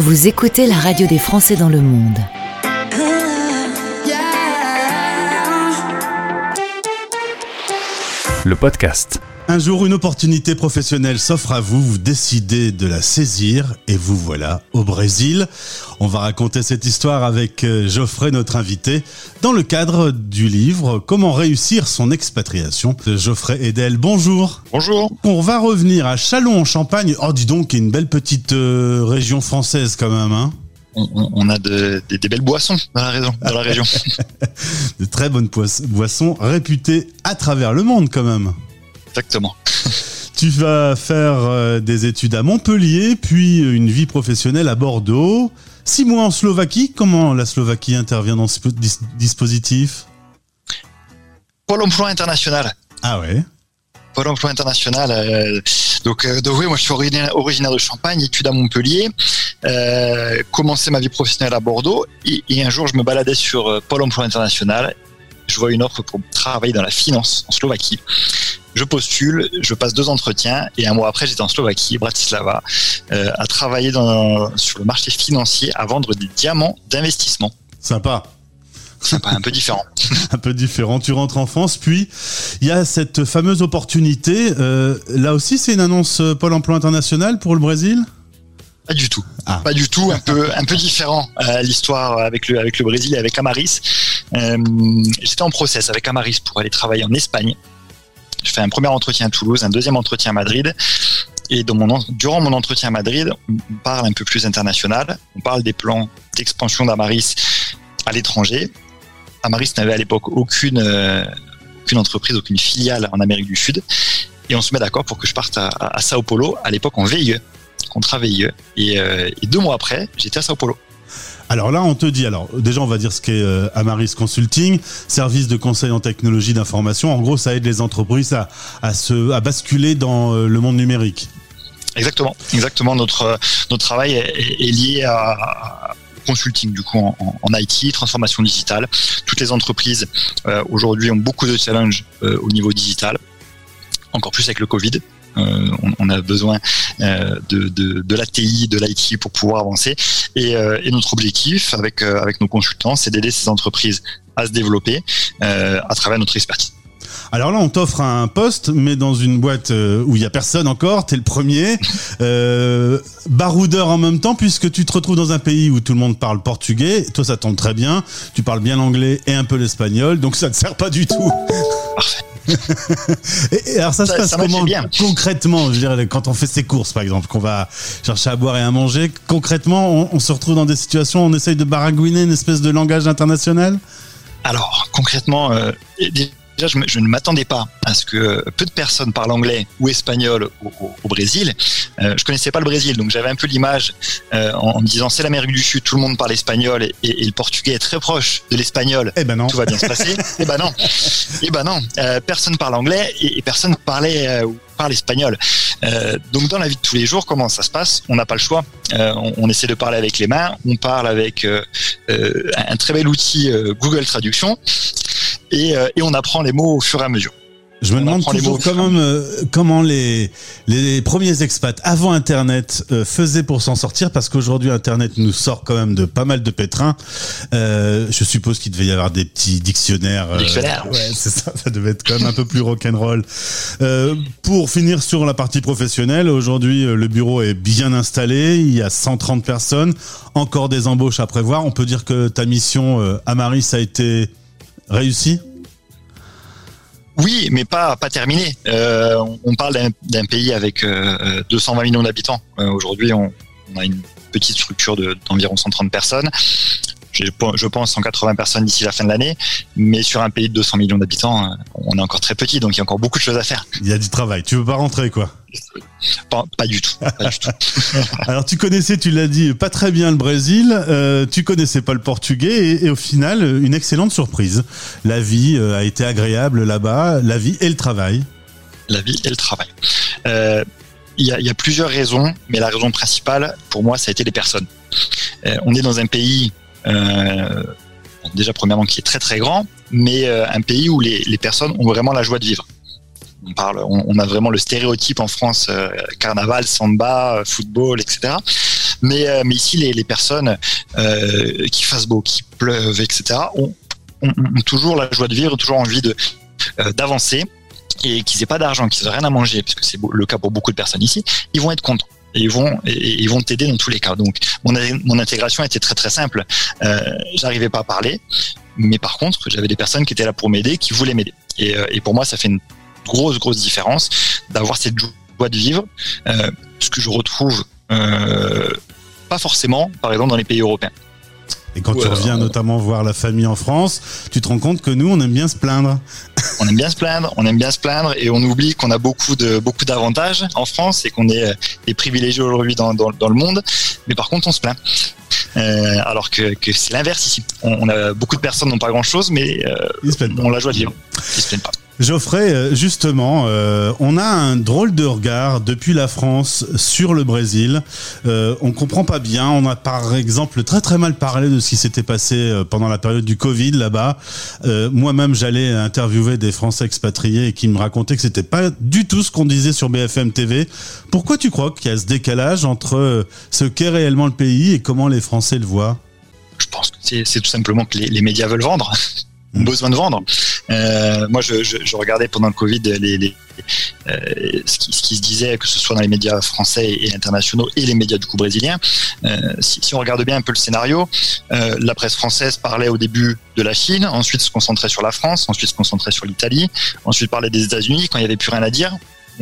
Vous écoutez la radio des Français dans le monde. Le podcast. Un jour, une opportunité professionnelle s'offre à vous, vous décidez de la saisir et vous voilà au Brésil. On va raconter cette histoire avec euh, Geoffrey, notre invité, dans le cadre du livre Comment réussir son expatriation de Geoffrey Edel. Bonjour. Bonjour. On va revenir à Châlons en Champagne. Oh, dis donc, une belle petite euh, région française quand même, hein on, a de, des, des belles boissons dans la région. Dans la région. de très bonnes boissons réputées à travers le monde quand même. Exactement. Tu vas faire euh, des études à Montpellier, puis une vie professionnelle à Bordeaux. Six mois en Slovaquie. Comment la Slovaquie intervient dans ce dis dispositif? Pôle emploi international. Ah ouais Pôle emploi international. Euh, donc, euh, donc, oui, moi je suis originaire, originaire de Champagne, études à Montpellier, euh, commencé ma vie professionnelle à Bordeaux, et, et, un jour je me baladais sur Pôle emploi international. Je vois une offre pour travailler dans la finance en Slovaquie. Je postule, je passe deux entretiens et un mois après, j'étais en Slovaquie, Bratislava, euh, à travailler dans, sur le marché financier, à vendre des diamants d'investissement. Sympa. Sympa, un peu différent. un peu différent. Tu rentres en France, puis il y a cette fameuse opportunité. Euh, là aussi, c'est une annonce Pôle Emploi International pour le Brésil? Pas du tout. Ah. Pas du tout. Un peu, un peu différent euh, l'histoire avec le, avec le Brésil et avec Amaris. Euh, J'étais en process avec Amaris pour aller travailler en Espagne. Je fais un premier entretien à Toulouse, un deuxième entretien à Madrid. Et durant mon entretien à Madrid, on parle un peu plus international. On parle des plans d'expansion d'Amaris à l'étranger. Amaris n'avait à l'époque aucune, euh, entreprise, aucune filiale en Amérique du Sud. Et on se met d'accord pour que je parte à, à Sao Paulo, à l'époque en VIE, contrat VIE. Et, euh, et deux mois après, j'étais à Sao Paulo. Alors là, on te dit, alors déjà, on va dire ce qu'est euh, Amaris Consulting, service de conseil en technologie d'information. En gros, ça aide les entreprises à, basculer dans euh, le monde numérique. Exactement, exactement. Notre, notre travail est, lié à, consulting du coup en, IT, transformation digitale. Toutes les entreprises euh, aujourd'hui ont beaucoup de challenges euh, au niveau digital, encore plus avec le Covid. Euh, on, on, a besoin euh, de, de, de l'ATI, de l'IT pour pouvoir avancer. Et, euh, et notre objectif avec, euh, avec nos consultants, c'est d'aider ces entreprises à se développer à travers notre expertise. Alors là, on t'offre un poste, mais dans une boîte où il y a personne encore. T'es le premier, euh, baroudeur en même temps, puisque tu te retrouves dans un pays où tout le monde parle portugais. Toi, ça tombe très bien. Tu parles bien l'anglais et un peu l'espagnol, donc ça ne sert pas du tout. Parfait. et, alors ça, ça se passe ça comment bien. concrètement Je dirais quand on fait ses courses, par exemple, qu'on va chercher à boire et à manger. Concrètement, on, on se retrouve dans des situations où on essaye de baragouiner une espèce de langage international? Alors concrètement. Euh, déjà, je, je ne m'attendais pas à ce que peu de personnes parlent anglais ou espagnol au, au, au Brésil. Euh, je connaissais pas le Brésil, donc j'avais un peu l'image euh, en, en, me disant c'est l'Amérique du Sud, tout le monde parle espagnol et, et, le portugais est très proche de l'espagnol. Eh ben non. Tout va bien se passer. eh ben non. Eh ben non. Euh, personne parle anglais et, et personne parlait euh, parle espagnol. Euh, donc dans la vie de tous les jours, comment ça se passe? On n'a pas le choix. Euh, on, on, essaie de parler avec les mains. On parle avec euh, un très bel outil Google Traduction et, et on apprend les mots au fur et à mesure. Je me demande toujours quand même euh, comment les, les premiers expats avant Internet euh, faisaient pour s'en sortir, parce qu'aujourd'hui Internet nous sort quand même de pas mal de pétrins. Euh, je suppose qu'il devait y avoir des petits dictionnaires. Dictionnaires. ouais, c'est ça. Ça devait être quand même un peu plus rock'n'roll. Euh, pour finir sur la partie professionnelle, aujourd'hui le bureau est bien installé. Il y a 130 personnes, encore des embauches à prévoir. On peut dire que ta mission à Maris a été réussie. Oui, mais pas terminé. Euh, on parle d'un pays avec euh, 220 millions d'habitants. Euh, Aujourd'hui, on, a une petite structure d'environ 130 personnes. Je pense 180 personnes d'ici la fin de l'année, mais sur un pays de 200 millions d'habitants, on est encore très petit, donc il y a encore beaucoup de choses à faire. Il y a du travail. Tu veux pas rentrer, quoi? Pas, pas, du tout. Pas du tout. Alors tu connaissais, tu l'as dit, pas très bien le Brésil, euh, tu connaissais pas le portugais et, et, au final une excellente surprise. La vie euh, a été agréable là-bas, la vie et le travail. La vie et le travail. Euh, il y, a, y, a, plusieurs raisons, mais la raison principale pour moi, ça a été les personnes. Euh, on est dans un pays euh, déjà premièrement qui est très très grand, mais euh, un pays où les, personnes ont vraiment la joie de vivre on parle, on, a vraiment le stéréotype en France, euh, carnaval, samba, football, etc. Mais, ici, les, personnes qui fassent beau, qui pleuvent, etc., ont, toujours la joie de vivre, toujours envie d'avancer et qu'ils n'aient pas d'argent, qu'ils n'aient rien à manger, puisque c'est le cas pour beaucoup de personnes ici, ils vont être contents et ils vont et ils vont t'aider dans tous les cas. Donc mon, intégration était très très simple. Euh, J'arrivais pas à parler, mais par contre j'avais des personnes qui étaient là pour m'aider, qui voulaient m'aider. Et, euh, et, pour moi ça fait une grosse grosse différence d'avoir cette joie de vivre, euh, ce que je retrouve euh, pas forcément par exemple dans les pays européens. Et quand tu reviens notamment voir la famille en France, tu te rends compte que nous, on aime bien se plaindre. On aime bien se plaindre, on aime bien se plaindre, et on oublie qu'on a beaucoup de beaucoup d'avantages en France et qu'on est euh, des privilégiés aujourd'hui dans, dans, dans, le monde. Mais par contre, on se plaint. Euh, alors que, que c'est l'inverse ici. On, a beaucoup de personnes n'ont pas grand chose, mais euh, on la joie de vivre. Ils se plaignent pas. Geoffrey, euh, justement, euh, on a un drôle de regard depuis la France sur le Brésil. Euh, on comprend pas bien. On a par exemple très très mal parlé de ce qui s'était passé euh, pendant la période du Covid là-bas. Moi-même, j'allais interviewer des Français expatriés et qui me racontaient que c'était pas du tout ce qu'on disait sur BFM TV. Pourquoi tu crois qu'il y a ce décalage entre ce qu'est réellement le pays et comment les Français le voient? Je pense que c'est tout simplement que les, les médias veulent vendre besoin de vendre. Euh, moi, je, regardais pendant le Covid euh, ce, qui, se disait, que ce soit dans les médias français et internationaux et les médias du coup brésiliens. Euh, si, si, on regarde bien un peu le scénario, la presse française parlait au début de la Chine, ensuite se concentrait sur la France, ensuite se concentrait sur l'Italie, ensuite parlait des États-Unis. Quand il n'y avait plus rien à dire,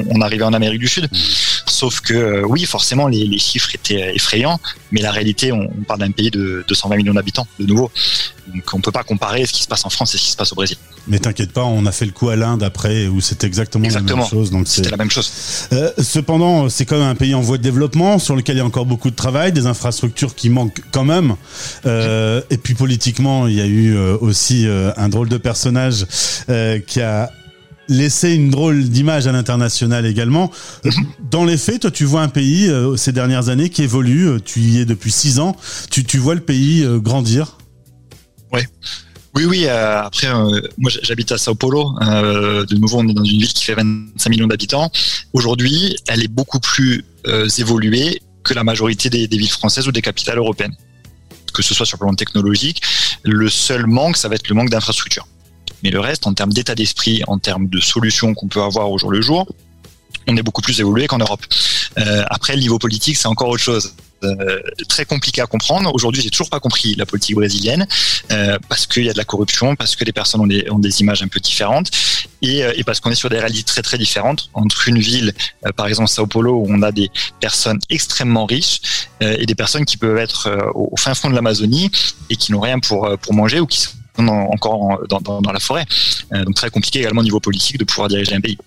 on arrivait en Amérique du Sud. Sauf que euh, oui, forcément, les, les, chiffres étaient effrayants, mais la réalité, on, on parle d'un pays de 220 millions d'habitants, de nouveau. Donc on peut pas comparer ce qui se passe en France et ce qui se passe au Brésil. Mais t'inquiète pas, on a fait le coup à l'Inde après où c'était exactement, exactement, la même chose. Donc c'était la même chose. Euh, cependant, c'est quand même un pays en voie de développement sur lequel il y a encore beaucoup de travail, des infrastructures qui manquent quand même. Euh, et puis politiquement, il y a eu aussi un drôle de personnage euh, qui a laissé une drôle d'image à l'international également. Dans les faits, toi, tu vois un pays euh, ces dernières années qui évolue. Tu y es depuis six ans. Tu, tu vois le pays euh, grandir? Ouais. Oui, oui. Euh, après, euh, moi, j'habite à Sao Paulo. Euh, de nouveau, on est dans une ville qui fait 25 millions d'habitants. Aujourd'hui, elle est beaucoup plus évoluée que la majorité des, des villes françaises ou des capitales européennes. Que ce soit sur le plan technologique, le seul manque, ça va être le manque d'infrastructures. Mais le reste, en termes d'état d'esprit, en termes de solutions qu'on peut avoir au jour le jour, on est beaucoup plus évolué qu'en Europe. Euh, après, le niveau politique, c'est encore autre chose. Euh, très compliqué à comprendre. Aujourd'hui, j'ai toujours pas compris la politique brésilienne euh, parce qu'il y a de la corruption, parce que les personnes ont des, ont des images un peu différentes et, euh, et parce qu'on est sur des réalités très très différentes entre une ville, euh, par exemple Sao Paulo, où on a des personnes extrêmement riches euh, et des personnes qui peuvent être au fin fond de l'Amazonie et qui n'ont rien pour pour manger ou qui sont encore dans, la forêt. donc très compliqué également au niveau politique de pouvoir diriger un pays.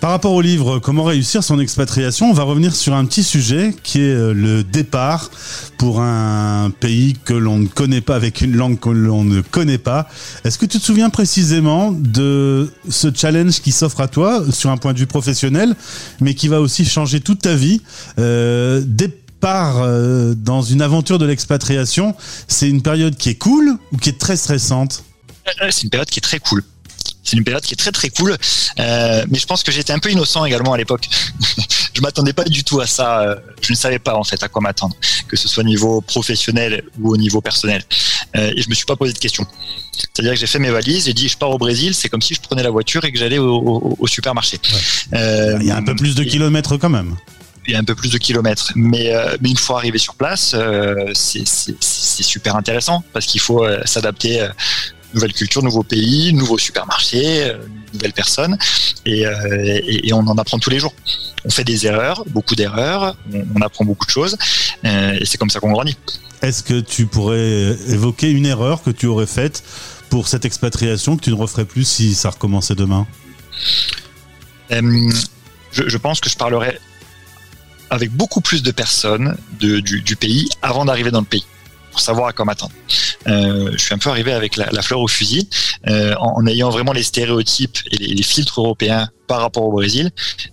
Par rapport au livre Comment réussir son expatriation, on va revenir sur un petit sujet qui est euh, le départ pour un pays que l'on ne connaît pas, avec une langue que l'on ne connaît pas. Est-ce que tu te souviens précisément de ce challenge qui s'offre à toi sur un point de vue professionnel, mais qui va aussi changer toute ta vie euh, Départ euh, dans une aventure de l'expatriation, c'est une période qui est cool ou qui est très stressante euh, C'est une période qui est très cool c'est une période qui est très très cool. Euh, mais je pense que j'étais un peu innocent également à l'époque. je m'attendais pas du tout à ça. Je ne savais pas en fait à quoi m'attendre, que ce soit au niveau professionnel ou au niveau personnel. Euh, et je me suis pas posé de questions. C'est-à-dire que j'ai fait mes valises, j'ai dit je pars au Brésil, c'est comme si je prenais la voiture et que j'allais au, au, au, supermarché. Ouais. Euh, Il y a un peu plus de kilomètres quand même un peu plus de kilomètres. Mais, euh, mais une fois arrivé sur place, euh, c'est super intéressant parce qu'il faut euh, s'adapter nouvelle culture, nouveau pays, nouveau supermarché, euh, nouvelles personnes, et, euh, et, et, on en apprend tous les jours. On fait des erreurs, beaucoup d'erreurs, on, on, apprend beaucoup de choses, euh, et c'est comme ça qu'on grandit. Est-ce que tu pourrais évoquer une erreur que tu aurais faite pour cette expatriation que tu ne referais plus si ça recommençait demain? Euh, je, je, pense que je parlerais avec beaucoup plus de personnes de, du, du pays avant d'arriver dans le pays pour savoir à quoi m'attendre. Euh, je suis un peu arrivé avec la, la fleur au fusil, euh, en, ayant vraiment les stéréotypes et les, les, filtres européens par rapport au Brésil.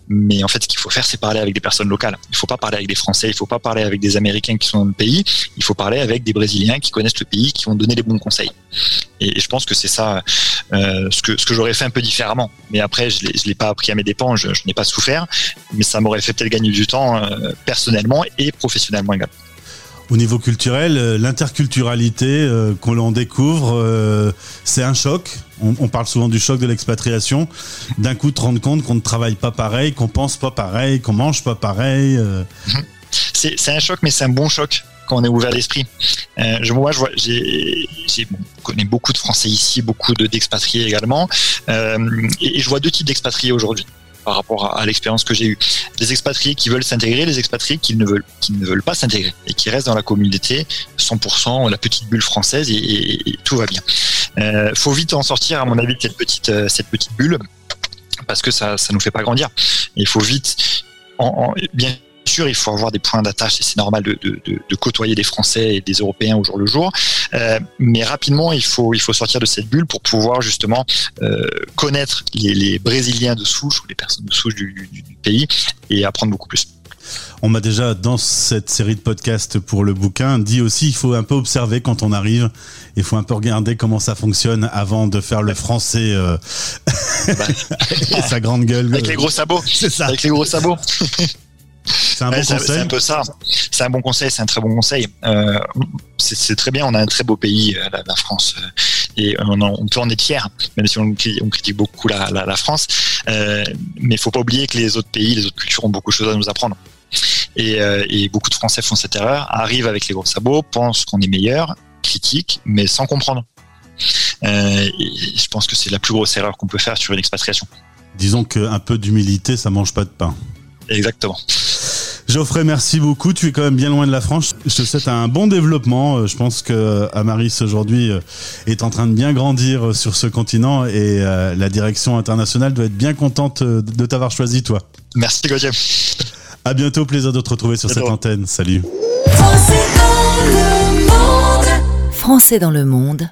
Mais en fait, ce qu'il faut faire, c'est parler avec des personnes locales. Il ne faut pas parler avec des Français, il ne faut pas parler avec des Américains qui sont dans le pays. Il faut parler avec des Brésiliens qui connaissent le pays, qui vont donner les bons conseils. Et je pense que c'est ça ce que ce que j'aurais fait un peu différemment. Mais après, je l'ai l'ai pas appris à mes dépens, je, je n'ai pas souffert, mais ça m'aurait fait peut-être gagner du temps personnellement et professionnellement également. Au niveau culturel, euh, l'interculturalité euh, qu'on l'on découvre, euh, c'est un choc. On, parle souvent du choc de l'expatriation. D'un coup, te rendre compte qu'on ne travaille pas pareil, qu'on pense pas pareil, qu'on mange pas pareil. C'est un choc, mais c'est un bon choc quand on est ouvert d'esprit. je, moi, je vois, j'ai, connais beaucoup de Français ici, beaucoup d'expatriés également, et, je vois deux types d'expatriés aujourd'hui par rapport à, l'expérience que j'ai eue. Les expatriés qui veulent s'intégrer, les expatriés qui ne veulent, qui ne veulent pas s'intégrer et qui restent dans la communauté 100%, la petite bulle française et, tout va bien. Euh, faut vite en sortir, à mon avis, de cette petite, euh, cette petite bulle parce que ça, ça nous fait pas grandir. Il faut vite, en, bien sûr, il faut avoir des points d'attache et c'est normal de, de, de, côtoyer des Français et des Européens au jour le jour. Euh, mais rapidement, il faut, il faut sortir de cette bulle pour pouvoir justement euh, connaître les, les, Brésiliens de souche ou les personnes de souche du, du, du pays et apprendre beaucoup plus. On m'a déjà, dans cette série de podcasts pour le bouquin, dit aussi il faut un peu observer quand on arrive. Il faut un peu regarder comment ça fonctionne avant de faire le français euh, bah. sa grande gueule. Avec les gros sabots. C'est ça. Avec les gros sabots. C'est un bon conseil. C'est un peu ça. C'est un bon conseil, c'est un très bon conseil. Euh, c'est très bien. On a un très beau pays, euh, la, France, euh, et on, on, peut en être fier, même si on, on critique beaucoup la, la, la France. Euh, mais il faut pas oublier que les autres pays, les autres cultures ont beaucoup de choses à nous apprendre. Et, euh, et beaucoup de Français font cette erreur, arrivent avec les gros sabots, pensent qu'on est meilleur, critiquent, mais sans comprendre. Euh, je pense que c'est la plus grosse erreur qu'on peut faire sur une expatriation. Disons qu'un peu d'humilité, ça mange pas de pain. Exactement. Geoffrey, merci beaucoup. Tu es quand même bien loin de la France. Je te souhaite un bon développement. Euh, je pense que Amaris aujourd'hui euh, est en train de bien grandir sur ce continent et euh, la direction internationale doit être bien contente de t'avoir choisi, toi. Merci, Gauthier. À bientôt. Plaisir de te retrouver sur cette antenne. Salut. Français dans le monde.